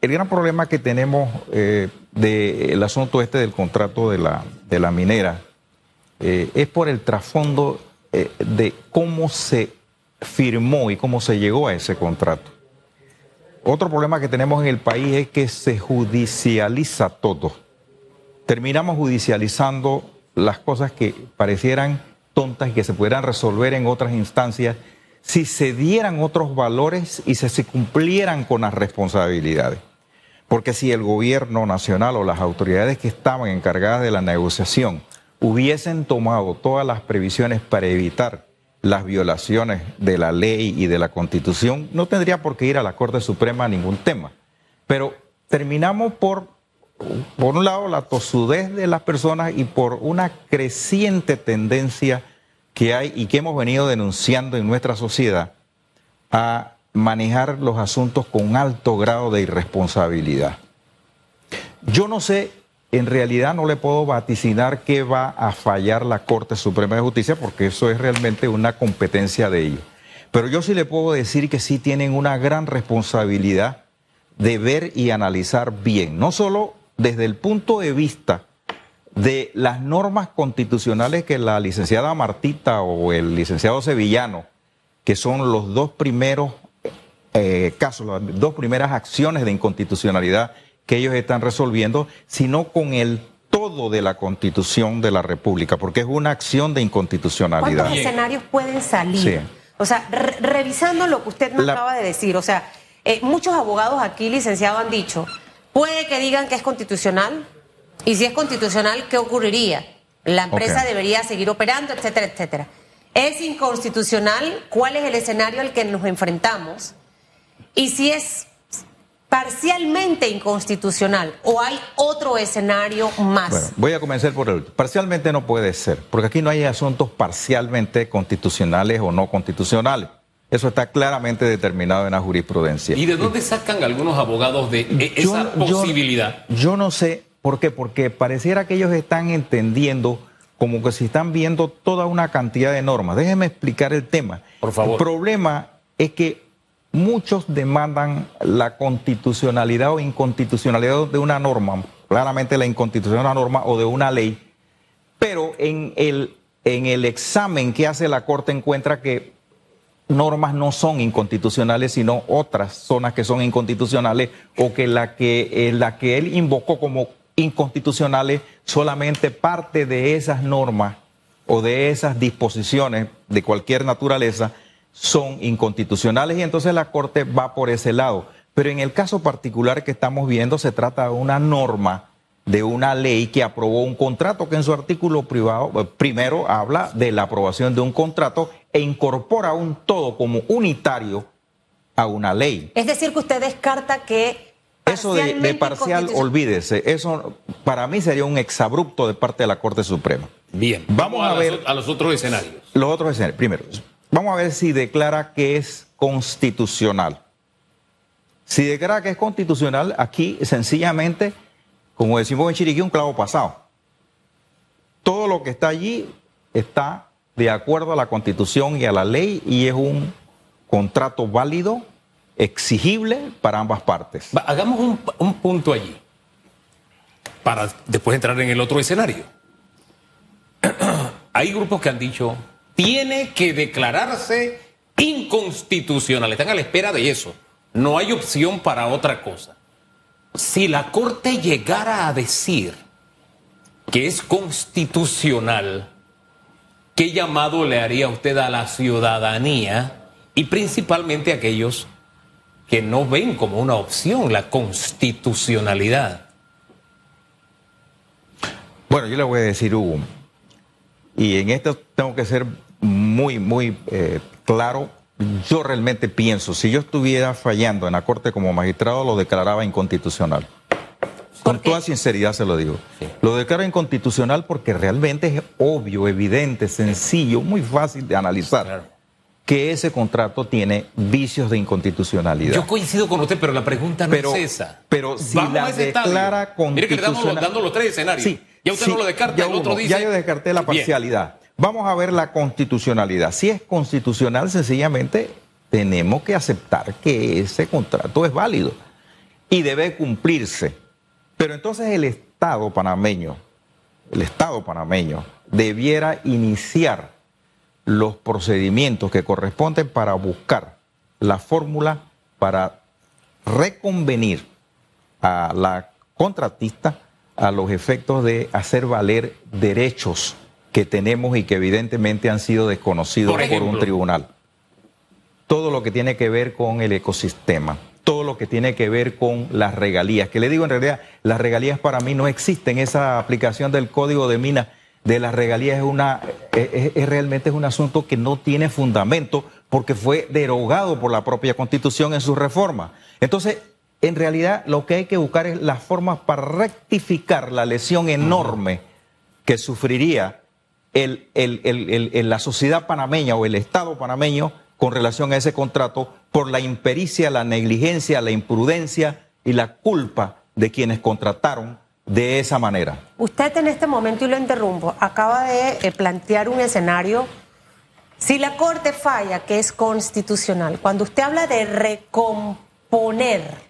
el gran problema que tenemos eh, del asunto este del contrato de la, minera eh, es por el trasfondo eh, de cómo se firmó y cómo se llegó a ese contrato. Otro problema que tenemos en el país es que se judicializa todo. Terminamos judicializando las cosas que parecieran tontas y que se pudieran resolver en otras instancias si se dieran otros valores y se, se cumplieran con las responsabilidades. Porque si el gobierno nacional o las autoridades que estaban encargadas de la negociación hubiesen tomado todas las previsiones para evitar las violaciones de la ley y de la constitución, no tendría por qué ir a la Corte Suprema a ningún tema. Pero terminamos por, por un lado, la tosudez de las personas y por una creciente tendencia que hay y que hemos venido denunciando en nuestra sociedad a manejar los asuntos con alto grado de irresponsabilidad. Yo no sé, en realidad no le puedo vaticinar que va a fallar la Corte Suprema de Justicia porque eso es realmente una competencia de ellos. Pero yo sí le puedo decir que sí tienen una gran responsabilidad de ver y analizar bien, no solo desde el punto de vista de las normas constitucionales que la licenciada Martita o el licenciado Sevillano, que son los dos primeros eh, casos, las dos primeras acciones de inconstitucionalidad que ellos están resolviendo, sino con el todo de la constitución de la República, porque es una acción de inconstitucionalidad. ¿Cuántos escenarios pueden salir? O sea, revisando lo que usted me acaba de decir, o sea, eh, muchos abogados aquí, licenciado, han dicho, puede que digan que es constitucional, y si es constitucional, ¿qué ocurriría? La empresa debería seguir operando, etcétera, etcétera. ¿Es inconstitucional? ¿Cuál es el escenario al que nos enfrentamos? Y si es parcialmente inconstitucional o hay otro escenario más. Bueno, voy a comenzar por el parcialmente no puede ser, porque aquí no hay asuntos parcialmente constitucionales o no constitucionales. Eso está claramente determinado en la jurisprudencia. ¿Y de dónde sacan algunos abogados de esa posibilidad? yo no sé, ¿Por qué? Porque pareciera que ellos están entendiendo como que si están viendo toda una cantidad de normas. Déjenme explicar el tema. Por favor. El problema es que muchos demandan la constitucionalidad o inconstitucionalidad de una norma, claramente la inconstitucionalidad de una norma o de una ley, pero en el, en el examen que hace la Corte encuentra que normas no son inconstitucionales, sino otras zonas que son inconstitucionales o que la que, eh, la que él invocó como inconstitucionales, solamente parte de esas normas o de esas disposiciones de cualquier naturaleza son inconstitucionales y entonces la Corte va por ese lado. Pero en el caso particular que estamos viendo se trata de una norma de una ley que aprobó un contrato que en su artículo privado eh, primero habla de la aprobación de un contrato e incorpora un todo como unitario a una ley. Es decir, que usted descarta que eso de, parcial, olvídese. Eso para mí sería un exabrupto de parte de la Corte Suprema. Bien. Vamos, a, ver a los otros escenarios. Los otros escenarios. Primero, vamos a ver si declara que es constitucional. Si declara que es constitucional, aquí sencillamente, como decimos en Chiriquí, un clavo pasado. Todo lo que está allí está de acuerdo a la constitución y a la ley y es un contrato válido exigible para ambas partes. hagamos un, punto allí, para después entrar en el otro escenario. Hay grupos que han dicho, tiene que declararse inconstitucional, están a la espera de eso, no hay opción para otra cosa. Si la Corte llegara a decir que es constitucional, ¿qué llamado le haría usted a la ciudadanía y principalmente a aquellos que no ven como una opción la constitucionalidad. Bueno, yo le voy a decir, Hugo, y en esto tengo que ser muy, muy eh, claro. Yo realmente pienso, si yo estuviera fallando en la Corte como magistrado, lo declaraba inconstitucional. Con toda sinceridad se lo digo. Lo declaro inconstitucional porque realmente es obvio, evidente, sencillo, muy fácil de analizar que ese contrato tiene vicios de inconstitucionalidad. Yo coincido con usted, pero la pregunta no es esa. Pero si la declara constitucional... Mire que le estamos dando los tres escenarios. Sí, ya usted no lo descarta, el otro dice... Ya yo descarté la parcialidad. Vamos a ver la constitucionalidad. Si es constitucional, sencillamente tenemos que aceptar que ese contrato es válido. y debe cumplirse. Pero entonces el Estado panameño, el Estado panameño, debiera iniciar los procedimientos que corresponden para buscar la fórmula para reconvenir a la contratista a los efectos de hacer valer derechos que tenemos y que evidentemente han sido desconocidos por, un tribunal. Todo lo que tiene que ver con el ecosistema, todo lo que tiene que ver con las regalías, que le digo en realidad, las regalías para mí no existen, esa aplicación del código de minas de las regalías es una es, realmente es un asunto que no tiene fundamento porque fue derogado por la propia Constitución en su reforma. Entonces, en realidad lo que hay que buscar es las formas para rectificar la lesión enorme que sufriría el, la sociedad panameña o el Estado panameño con relación a ese contrato por la impericia, la negligencia, la imprudencia y la culpa de quienes contrataron de esa manera. Usted en este momento, y lo interrumpo, acaba de eh, plantear un escenario, si la Corte falla, que es constitucional, cuando usted habla de recomponer,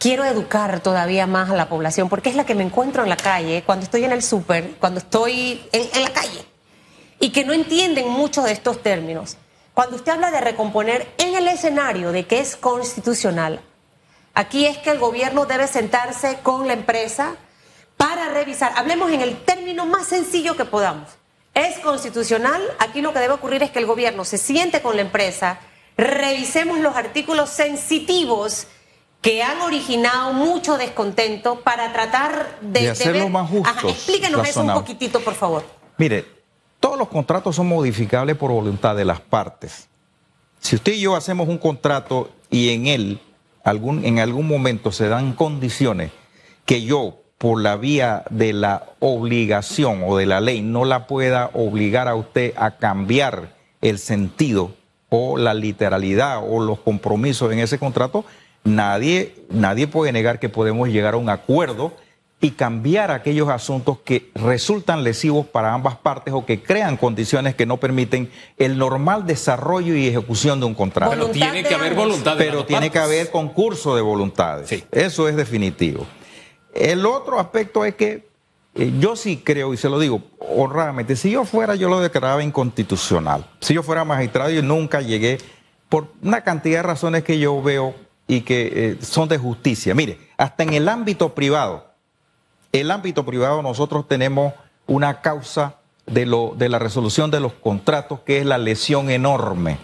quiero educar todavía más a la población, porque es la que me encuentro en la calle, cuando estoy en el súper, cuando estoy en, la calle, y que no entienden muchos de estos términos. Cuando usted habla de recomponer en el escenario de que es constitucional, aquí es que el gobierno debe sentarse con la empresa para revisar, hablemos en el término más sencillo que podamos. Es constitucional, aquí lo que debe ocurrir es que el gobierno se siente con la empresa, revisemos los artículos sensitivos que han originado mucho descontento para tratar de, de hacerlo más justo. Explíquenos eso un poquitito, por favor. Mire, todos los contratos son modificables por voluntad de las partes. Si usted y yo hacemos un contrato y en él algún, en algún momento se dan condiciones que yo, por la vía de la obligación o de la ley, no la pueda obligar a usted a cambiar el sentido o la literalidad o los compromisos en ese contrato, Nadie, nadie puede negar que podemos llegar a un acuerdo y cambiar aquellos asuntos que resultan lesivos para ambas partes o que crean condiciones que no permiten el normal desarrollo y ejecución de un contrato. Pero tiene que haber voluntad. Pero tiene que haber concurso de voluntades. Eso es definitivo. El otro aspecto es que eh, yo sí creo, y se lo digo honradamente, si yo fuera, yo lo declaraba inconstitucional. Si yo fuera magistrado, yo nunca llegué, por una cantidad de razones que yo veo y que eh, son de justicia. Mire, hasta en el ámbito privado, el ámbito privado nosotros tenemos una causa de, lo, de la resolución de los contratos que es la lesión enorme.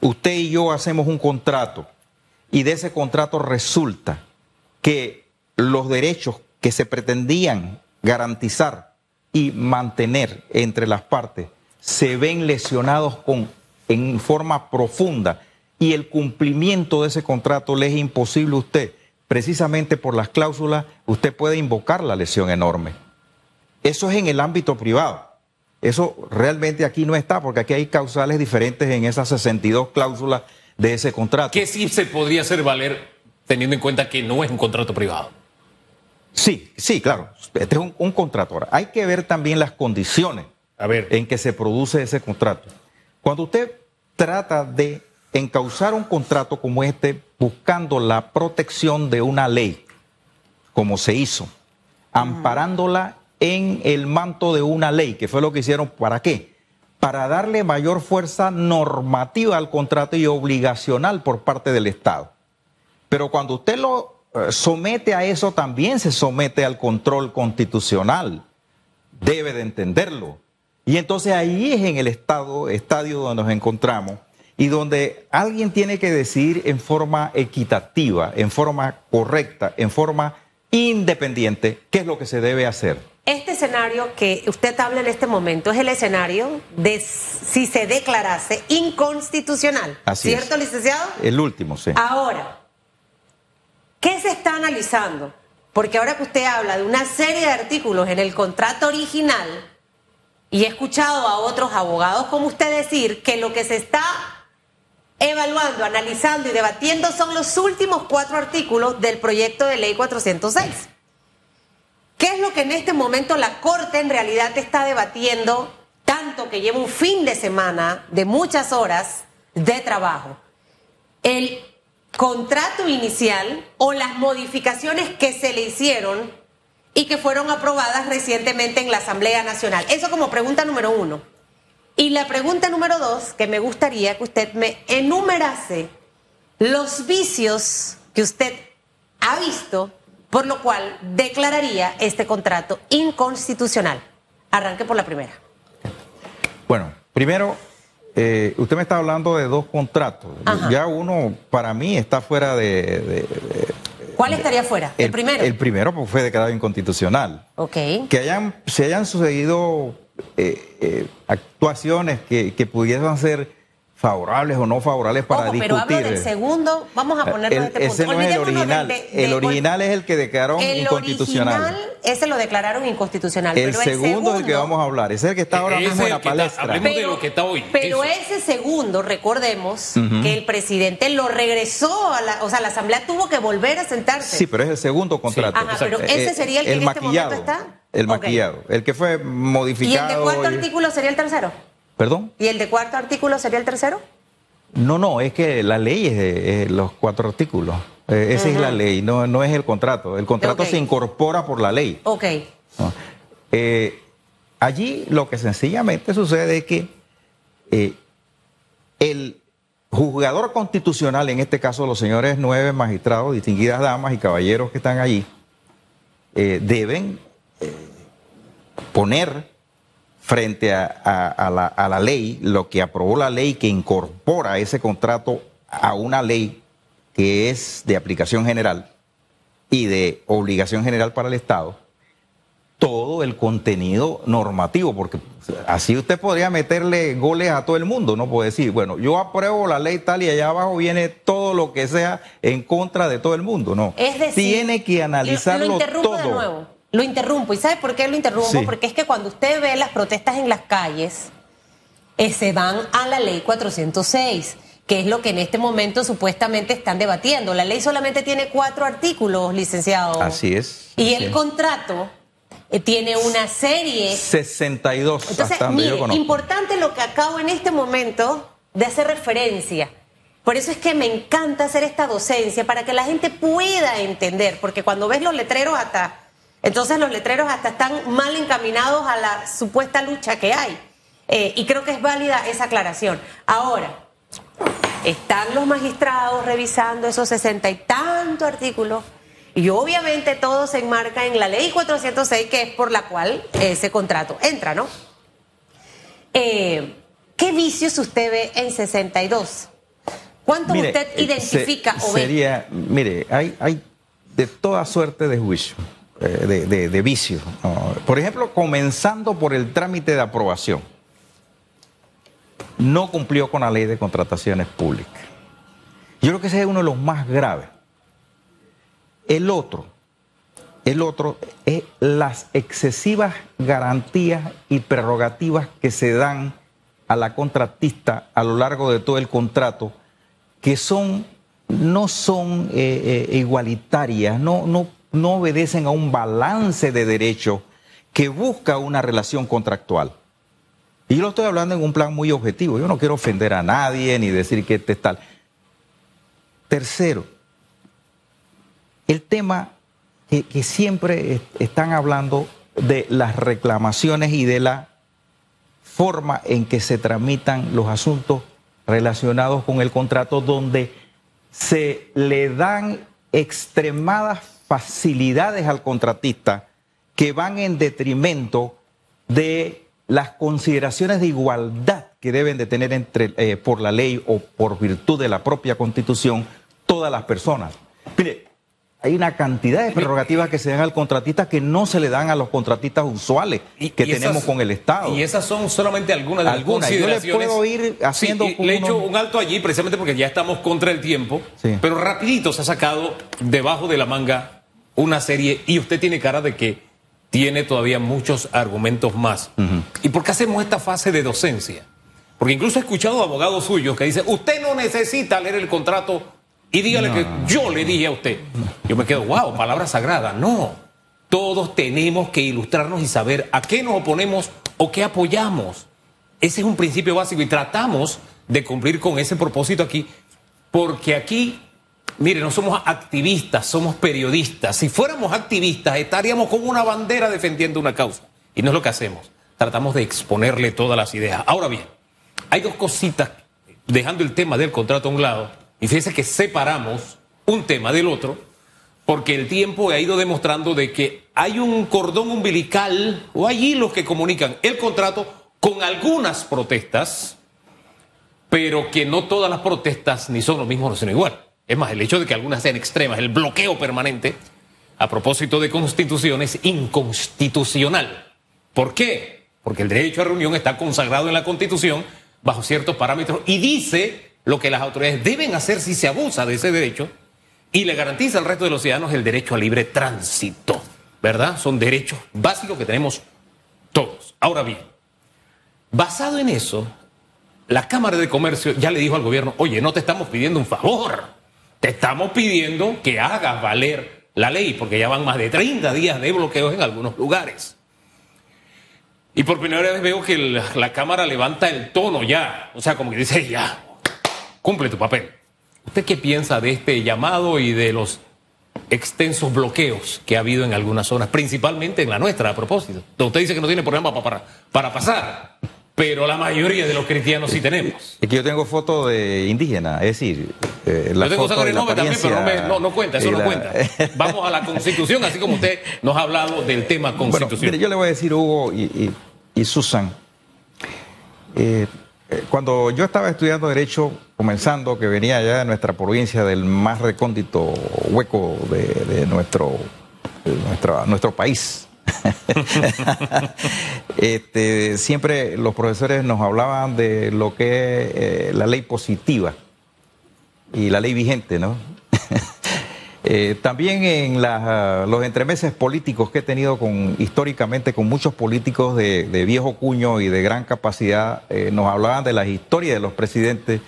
Usted y yo hacemos un contrato y de ese contrato resulta que los derechos que se pretendían garantizar y mantener entre las partes se ven lesionados con, en forma profunda y el cumplimiento de ese contrato le es imposible a usted, precisamente por las cláusulas, usted puede invocar la lesión enorme. Eso es en el ámbito privado. Eso realmente aquí no está, porque aquí hay causales diferentes en esas 62 cláusulas de ese contrato. ¿Qué sí se podría hacer valer teniendo en cuenta que no es un contrato privado? Sí, sí, claro. Este es un, un contrato. Ahora, hay que ver también las condiciones en que se produce ese contrato. Cuando usted trata de encauzar un contrato como este buscando la protección de una ley, como se hizo, amparándola en el manto de una ley, que fue lo que hicieron, ¿para qué? Para darle mayor fuerza normativa al contrato y obligacional por parte del Estado. Pero cuando usted lo eh, somete a eso, también se somete al control constitucional. Debe de entenderlo. Y entonces ahí es en el estado, estadio donde nos encontramos y donde alguien tiene que decidir en forma equitativa, en forma correcta, en forma independiente, qué es lo que se debe hacer. Este escenario que usted habla en este momento es el escenario de si se declarase inconstitucional. ¿Cierto, licenciado? El último, sí. Ahora, ¿qué se está analizando? Porque ahora que usted habla de una serie de artículos en el contrato original, y he escuchado a otros abogados como usted decir que lo que se está evaluando, analizando y debatiendo son los últimos cuatro artículos del proyecto de ley 406. ¿Qué es lo que en este momento la Corte en realidad está debatiendo, tanto que lleva un fin de semana de muchas horas de trabajo? El contrato inicial o las modificaciones que se le hicieron y que fueron aprobadas recientemente en la Asamblea Nacional. Eso como pregunta número uno. Y la pregunta número dos, que me gustaría que usted me enumerase los vicios que usted ha visto, por lo cual declararía este contrato inconstitucional. Arranque por la primera. Bueno, primero, eh, usted me está hablando de dos contratos. Ya uno, para mí, está fuera de... ¿Cuál estaría fuera? El, primero. El primero pues, fue declarado inconstitucional. Ok. Que hayan, se hayan sucedido eh, eh, actuaciones que, que pudiesen ser favorables o no favorables para Ojo, discutir. Pero hablo del segundo, vamos a ponerlo el, este punto. Ese no es el original. el original es el que declararon el inconstitucional. Original, ese lo declararon inconstitucional. El, pero segundo, el segundo es el que vamos a hablar. Ese es el que está ahora mismo en la palestra. Está, pero, de lo que está hoy. Pero ese segundo, recordemos que el presidente lo regresó a la, o sea, la asamblea tuvo que volver a sentarse. Sí, pero es el segundo contrato. Sí. Ajá, pero ese sería el que en este momento está. El maquillado, el que fue modificado. ¿Y el de cuarto artículo sería el tercero? ¿Perdón? ¿Y el de cuarto artículo sería el tercero? No, no, es que la ley es de los cuatro artículos. Eh, esa es la ley, no, no es el contrato. El contrato se incorpora por la ley. Ok. Eh, allí lo que sencillamente sucede es que eh, el juzgador constitucional, en este caso los señores nueve magistrados, distinguidas damas y caballeros que están allí, deben poner frente a, la, ley, lo que aprobó la ley que incorpora ese contrato a una ley que es de aplicación general y de obligación general para el Estado, todo el contenido normativo, porque así usted podría meterle goles a todo el mundo, ¿no? Puede decir, bueno, yo apruebo la ley tal y allá abajo viene todo lo que sea en contra de todo el mundo, ¿no? Es decir, tiene que analizarlo todo. Lo interrumpo. ¿Y sabe por qué lo interrumpo? Porque es que cuando usted ve las protestas en las calles, eh, se van a la ley 406 que es lo que en este momento supuestamente están debatiendo. La ley solamente tiene cuatro artículos, licenciado. Así es. Y el contrato eh, tiene una serie. 62. Entonces, mire, importante lo que acabo en este momento de hacer referencia. Por eso es que me encanta hacer esta docencia, para que la gente pueda entender, porque cuando ves los letreros hasta entonces los letreros hasta están mal encaminados a la supuesta lucha que hay. Eh, y creo que es válida esa aclaración. Ahora, están los magistrados revisando esos sesenta y tantos artículos y obviamente todo se enmarca en la ley 406 que es por la cual ese contrato entra, ¿no? Eh, ¿Qué vicios usted ve en 62? ¿Cuántos usted eh, identifica o ve? Sería, mire, hay, hay de toda suerte de juicio. Eh, de, de, vicio. Por ejemplo, comenzando por el trámite de aprobación. No cumplió con la ley de contrataciones públicas. Yo creo que ese es uno de los más graves. El otro, el otro es las excesivas garantías y prerrogativas que se dan a la contratista a lo largo de todo el contrato, que son no son eh, eh, igualitarias, no, no no obedecen a un balance de derecho que busca una relación contractual. Y yo lo estoy hablando en un plan muy objetivo. Yo no quiero ofender a nadie ni decir que este es tal. Tercero, el tema que, que siempre están hablando de las reclamaciones y de la forma en que se tramitan los asuntos relacionados con el contrato, donde se le dan extremadas facilidades al contratista que van en detrimento de las consideraciones de igualdad que deben de tener entre, eh, por la ley o por virtud de la propia constitución todas las personas. Mire, hay una cantidad de prerrogativas que se dan al contratista que no se le dan a los contratistas usuales que tenemos con el Estado. Y esas son solamente algunas de las consideraciones. Yo le puedo ir haciendo... le he hecho un alto allí precisamente porque ya estamos contra el tiempo, pero rapidito se ha sacado debajo de la manga una serie y usted tiene cara de que tiene todavía muchos argumentos más. ¿Y por qué hacemos esta fase de docencia? Porque incluso he escuchado abogados suyos que dicen, usted no necesita leer el contrato y dígale que yo le dije a usted. Yo me quedo, wow, palabra sagrada. No, todos tenemos que ilustrarnos y saber a qué nos oponemos o qué apoyamos. Ese es un principio básico y tratamos de cumplir con ese propósito aquí, porque aquí Mire, no somos activistas, somos periodistas. Si fuéramos activistas, estaríamos con una bandera defendiendo una causa. Y no es lo que hacemos. Tratamos de exponerle todas las ideas. Ahora bien, hay dos cositas, dejando el tema del contrato a un lado, y fíjense que separamos un tema del otro, porque el tiempo ha ido demostrando de que hay un cordón umbilical o hay hilos que comunican el contrato con algunas protestas, pero que no todas las protestas ni son lo mismo ni son igual. Es más, el hecho de que algunas sean extremas, el bloqueo permanente, a propósito de constitución, es inconstitucional. ¿Por qué? Porque el derecho a reunión está consagrado en la constitución bajo ciertos parámetros y dice lo que las autoridades deben hacer si se abusa de ese derecho y le garantiza al resto de los ciudadanos el derecho a libre tránsito, ¿verdad? Son derechos básicos que tenemos todos. Ahora bien, basado en eso, la Cámara de Comercio ya le dijo al gobierno, oye, no te estamos pidiendo un favor, te estamos pidiendo que hagas valer la ley, porque ya van más de 30 días de bloqueos en algunos lugares. Y por primera vez veo que la, Cámara levanta el tono ya, o sea, como que dice, ya, cumple tu papel. ¿Usted qué piensa de este llamado y de los extensos bloqueos que ha habido en algunas zonas, principalmente en la nuestra, a propósito? Usted dice que no tiene problema para, para pasar, pero la mayoría de los cristianos sí tenemos. Es que yo tengo fotos de indígenas, es decir, eh, la yo tengo de la también, pero no, me, no, no, cuenta, eso no cuenta. Vamos a la Constitución, así como usted nos ha hablado del tema Constitución. Bueno, mire, yo le voy a decir, Hugo y, y, y Susan, eh, eh, cuando yo estaba estudiando Derecho, comenzando, que venía ya de nuestra provincia, del más recóndito hueco de, nuestro, nuestro país, este, siempre los profesores nos hablaban de lo que es eh, la ley positiva y la ley vigente, ¿no? Eh, también en ah, los entremeses políticos que he tenido con, históricamente con muchos políticos de, viejo cuño y de gran capacidad, eh, nos hablaban de las historias de los presidentes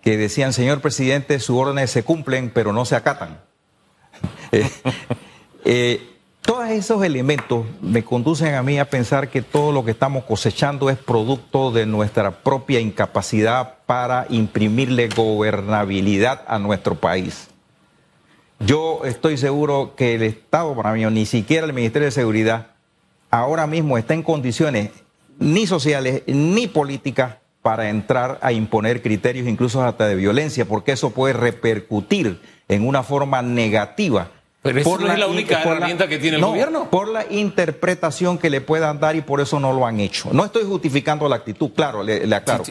que decían, señor presidente, sus órdenes se cumplen, pero no se acatan. Todos esos elementos me conducen a mí a pensar que todo lo que estamos cosechando es producto de nuestra propia incapacidad para imprimirle gobernabilidad a nuestro país. Yo estoy seguro que el Estado mí, ni siquiera el Ministerio de Seguridad, ahora mismo está en condiciones ni sociales ni políticas para entrar a imponer criterios incluso hasta de violencia, porque eso puede repercutir en una forma negativa. Pero esa no es la única herramienta que tiene el gobierno. Por la interpretación que le puedan dar y por eso no lo han hecho. No estoy justificando la actitud, claro, le, aclaro.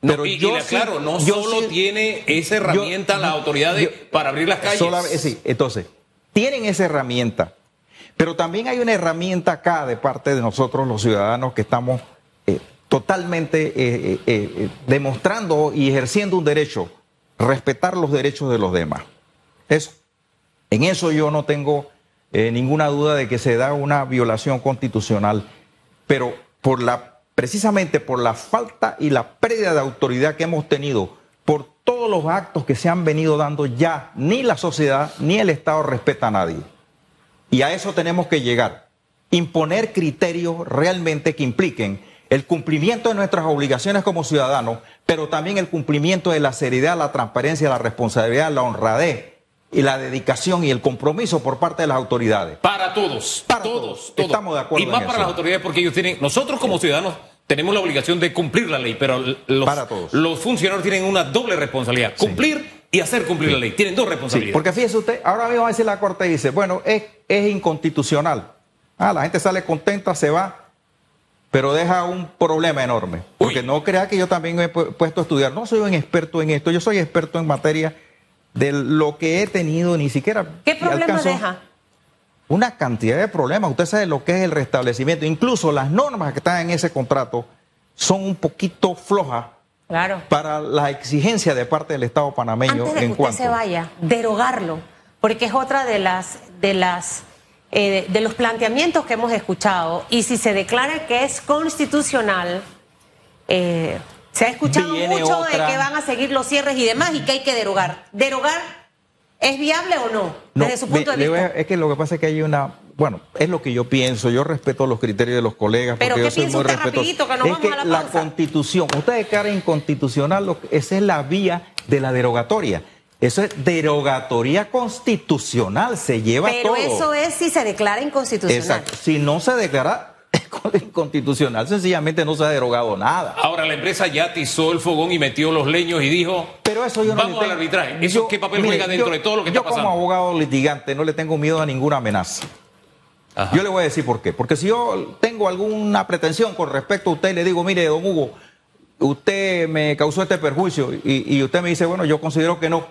Pero y, yo claro, no solo tiene esa herramienta la autoridad para abrir las calles. Eh, sí, entonces, tienen esa herramienta, pero también hay una herramienta acá de parte de nosotros los ciudadanos que estamos eh, totalmente eh, demostrando y ejerciendo un derecho, respetar los derechos de los demás. Eso, en eso yo no tengo ninguna duda de que se da una violación constitucional, pero precisamente por la falta y la pérdida de autoridad que hemos tenido, por todos los actos que se han venido dando ya, ni la sociedad ni el Estado respeta a nadie. Y a eso tenemos que llegar. Imponer criterios realmente que impliquen el cumplimiento de nuestras obligaciones como ciudadanos, pero también el cumplimiento de la seriedad, la transparencia, la responsabilidad, la honradez y la dedicación y el compromiso por parte de las autoridades. Para todos. Para todos. Estamos de acuerdo. Y más para las autoridades porque ellos tienen, nosotros como ciudadanos tenemos la obligación de cumplir la ley, pero los, los funcionarios tienen una doble responsabilidad, cumplir y hacer cumplir la ley. Tienen dos responsabilidades. porque fíjese usted, ahora mismo a decir la Corte dice, bueno, es, es inconstitucional. Ah, la gente sale contenta, se va, pero deja un problema enorme. Porque no crea que yo también me he puesto a estudiar. No soy un experto en esto, yo soy experto en materia de lo que he tenido, ni siquiera... ¿Qué problema deja? una cantidad de problemas. Usted sabe lo que es el restablecimiento. Incluso las normas que están en ese contrato son un poquito flojas para la exigencia de parte del Estado panameño Antes de en que usted se vaya, derogarlo, porque es otra de las de las eh, de los planteamientos que hemos escuchado. Y si se declara que es constitucional, eh, se ha escuchado mucho de que van a seguir los cierres y demás y que hay que derogar. Derogar ¿Es viable o no? Desde su punto de vista. es que lo que pasa es que hay una. Bueno, es lo que yo pienso. Yo respeto los criterios de los colegas. Pero porque ¿qué yo soy muy rapidito, que no es que la, constitución, ustedes declaran inconstitucional, esa es la vía de la derogatoria. Eso es derogatoria constitucional, se lleva Pero todo. eso es si se declara inconstitucional. Exacto. Si no se declara inconstitucional, sencillamente no se ha derogado nada. Ahora la empresa ya atizó el fogón y metió los leños y dijo, Pero eso yo no vamos al arbitraje. ¿Eso Yo- qué papel mire, juega dentro yo- de todo lo que yo está pasando? como abogado litigante no le tengo miedo a ninguna amenaza. Ajá. Yo le voy a decir por qué. Porque si yo tengo alguna pretensión con respecto a usted y le digo, mire, don Hugo, usted me causó este perjuicio y, y usted me dice, bueno, yo considero que no.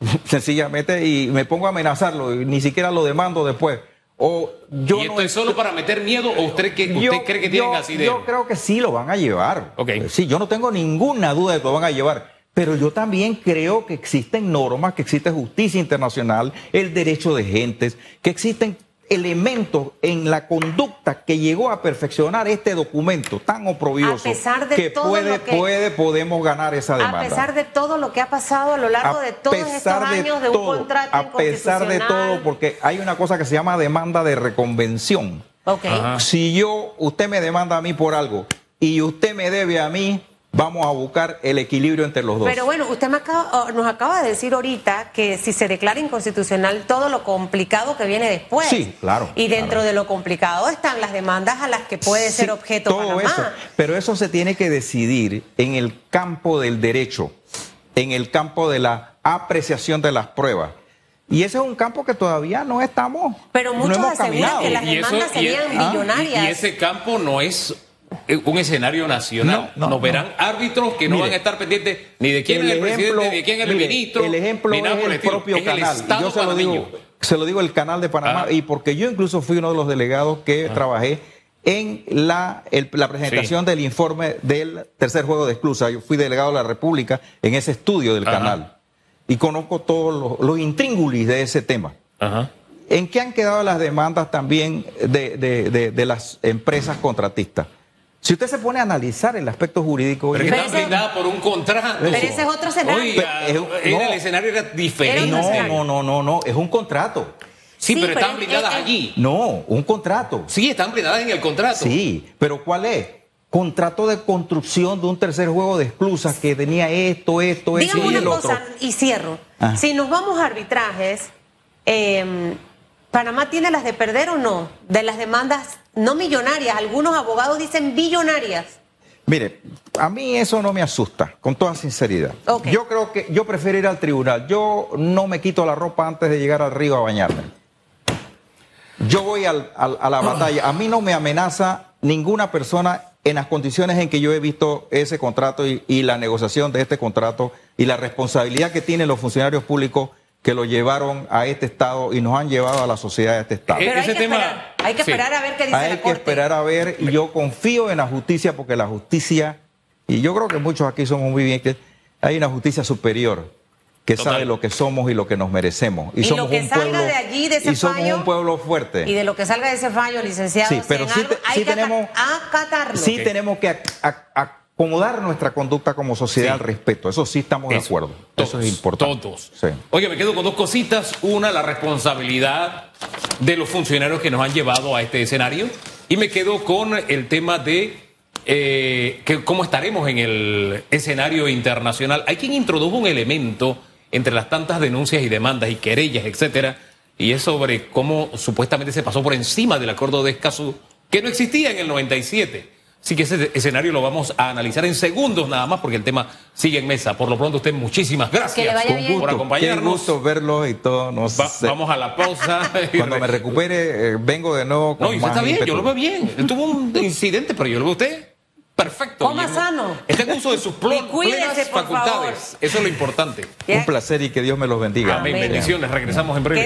Sencillamente, y me pongo a amenazarlo y ni siquiera lo demando después. O yo ¿Y no esto es solo para meter miedo o usted, que, usted yo- cree que tienen yo- así de... Yo creo que sí lo van a llevar. Ok. Sí, yo no tengo ninguna duda de que lo van a llevar. Pero yo también creo que existen normas, que existe justicia internacional, el derecho de gentes, que existen elementos en la conducta que llegó a perfeccionar este documento tan oprobioso A pesar de que todo puede, lo que- puede, podemos ganar esa demanda. A pesar de todo lo que ha pasado a lo largo de todos estos de años de un contrato A pesar de todo, porque hay una cosa que se llama demanda de reconvención. Si yo, usted me demanda a mí por algo y usted me debe a mí, vamos a buscar el equilibrio entre los dos. Pero bueno, usted me acaba- oh, nos acaba de decir ahorita que si se declara inconstitucional todo lo complicado que viene después. Sí, claro, Y dentro claro. de lo complicado están las demandas a las que puede Sí, ser objeto todo Panamá. eso. Pero eso se tiene que decidir en el campo del derecho, en el campo de la apreciación de las pruebas. Y ese es un campo que todavía no estamos. Pero muchos no hemos aseguran caminado. que las eso- demandas y- serían ah, millonarias. Y, y ese campo no es un escenario nacional. No, no, Nos no. verán árbitros que no Mire, van a estar pendientes ni de quién es el presidente, ejemplo- ni de quién es el mire, ministro. El ejemplo ni nada es por el propio Es canal. Estado yo se lo, digo, se lo digo el canal de Panamá Ajá. y porque yo incluso fui uno de los delegados que trabajé en la, el- la presentación del informe del tercer juego de exclusa. Yo fui delegado de la República en ese estudio del Ajá. canal y conozco todos los, los intríngulis de ese tema. Ajá. ¿En qué han quedado las demandas también de, de- de- de las empresas contratistas? Si usted se pone a analizar el aspecto jurídico, Pero que está blindada por un contrato. Pero ese es otro escenario. Oiga, es- no. el escenario era diferente. Era no, escenario. no, no, no, no, es un contrato. Sí, Sí, pero, pero están es- blindadas es- allí. No, un contrato. Sí, están blindadas en el contrato. Sí, pero ¿cuál es? Contrato de construcción de un tercer juego de exclusas que tenía esto, esto, esto Dígame y una el otro. cosa y cierro. Ah. Si nos vamos a arbitrajes, eh, ¿Panamá tiene las de perder o no? De las demandas no millonarias. Algunos abogados dicen billonarias. Mire, a mí eso no me asusta, con toda sinceridad. Yo creo que yo prefiero ir al tribunal. Yo no me quito la ropa antes de llegar al río a bañarme. Yo voy al- al- a la batalla. A mí no me amenaza ninguna persona en las condiciones en que yo he visto ese contrato y, y la negociación de este contrato y la responsabilidad que tienen los funcionarios públicos que lo llevaron a este Estado y nos han llevado a la sociedad de este Estado. Pero hay ese que tema- esperar. Hay que sí. esperar a ver qué dice Hay la que Corte. esperar a ver y yo confío en la justicia porque la justicia, y yo creo que muchos aquí somos muy bien, que hay una justicia superior que Total. sabe lo que somos y lo que nos merecemos. Y, Y somos lo que un salga pueblo, de allí, de ese y somos fallo, un pueblo fuerte. Y de lo que salga de ese fallo, licenciado, Sí, pero sí Senaro, te- hay sí que tenemos- acatarlo. Sí tenemos que ac- ac- acomodar nuestra conducta como sociedad Sí. al respeto. Eso sí estamos de acuerdo. todos, Eso es importante. Todos. Sí. Oye, me quedo con dos cositas. Una, la responsabilidad de los funcionarios que nos han llevado a este escenario. Y me quedo con el tema de eh, que cómo estaremos en el escenario internacional. Hay quien introdujo un elemento entre las tantas denuncias y demandas y querellas, etcétera, y es sobre cómo supuestamente se pasó por encima del acuerdo de Escazú, que no existía en el 97. Así que ese escenario lo vamos a analizar en segundos nada más porque el tema sigue en mesa. Por lo pronto, usted muchísimas gracias por acompañarnos. Qué gusto verlo y todo. No Va- sé. vamos a la pausa. Cuando me recupere, eh, vengo de nuevo con No, y usted más está bien, yo lo veo bien. Tuvo un incidente, pero yo lo veo a usted perfecto. Coma sano. Está en uso de sus cuídese, plenas por facultades. Eso es lo importante. Un placer y que Dios me los bendiga. Amén. Amén. Bendiciones. Regresamos en breve.